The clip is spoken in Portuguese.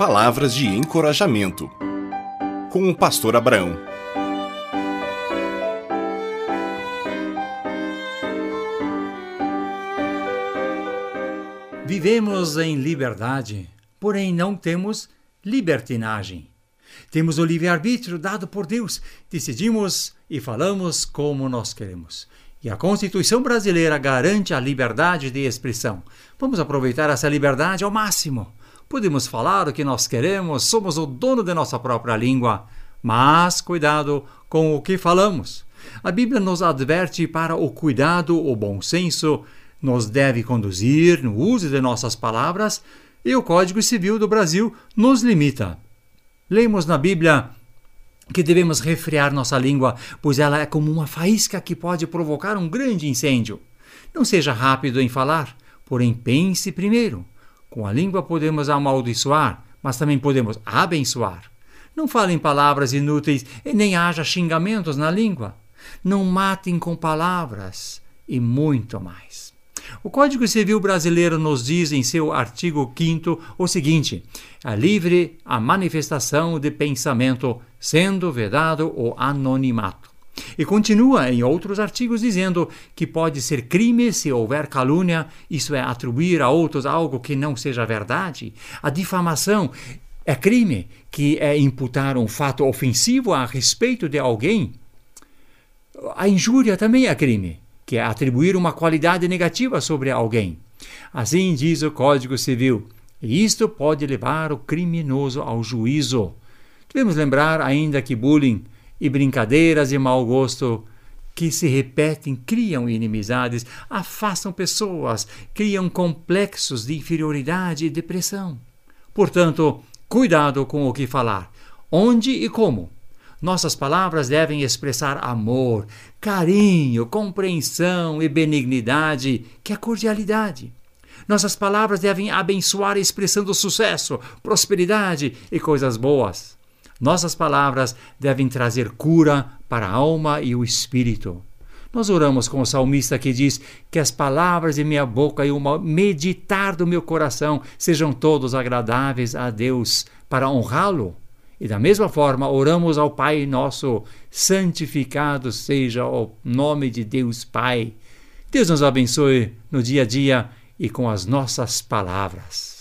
Palavras de encorajamento. Com o pastor Abraão. Vivemos em liberdade, porém não temos libertinagem. Temos o livre-arbítrio dado por Deus, decidimos e falamos como nós queremos. E a Constituição brasileira garante a liberdade de expressão. Vamos aproveitar essa liberdade ao máximo. Podemos falar o que nós queremos, somos o dono de nossa própria língua, mas cuidado com o que falamos. A Bíblia nos adverte para o cuidado, o bom senso, nos deve conduzir no uso de nossas palavras e o Código Civil do Brasil nos limita. Lemos na Bíblia que devemos refrear nossa língua, pois ela é como uma faísca que pode provocar um grande incêndio. Não seja rápido em falar, porém pense primeiro. Com a língua podemos amaldiçoar, mas também podemos abençoar. Não falem palavras inúteis e nem haja xingamentos na língua. Não matem com palavras e muito mais. O Código Civil brasileiro nos diz em seu artigo 5 o seguinte: é livre a manifestação de pensamento, sendo vedado o anonimato. E continua em outros artigos dizendo que pode ser crime se houver calúnia, isso é, atribuir a outros algo que não seja verdade. A difamação é crime, que é imputar um fato ofensivo a respeito de alguém. A injúria também é crime que é atribuir uma qualidade negativa sobre alguém. Assim diz o Código Civil, e isto pode levar o criminoso ao juízo. Devemos lembrar ainda que bullying e brincadeiras de mau gosto que se repetem criam inimizades, afastam pessoas, criam complexos de inferioridade e depressão. Portanto, cuidado com o que falar, onde e como nossas palavras devem expressar amor, carinho, compreensão e benignidade, que é cordialidade. Nossas palavras devem abençoar expressando sucesso, prosperidade e coisas boas. Nossas palavras devem trazer cura para a alma e o espírito. Nós oramos com o salmista que diz que as palavras de minha boca e o meditar do meu coração sejam todos agradáveis a Deus para honrá-lo. E da mesma forma, oramos ao Pai nosso, santificado seja o nome de Deus Pai. Deus nos abençoe no dia a dia e com as nossas palavras.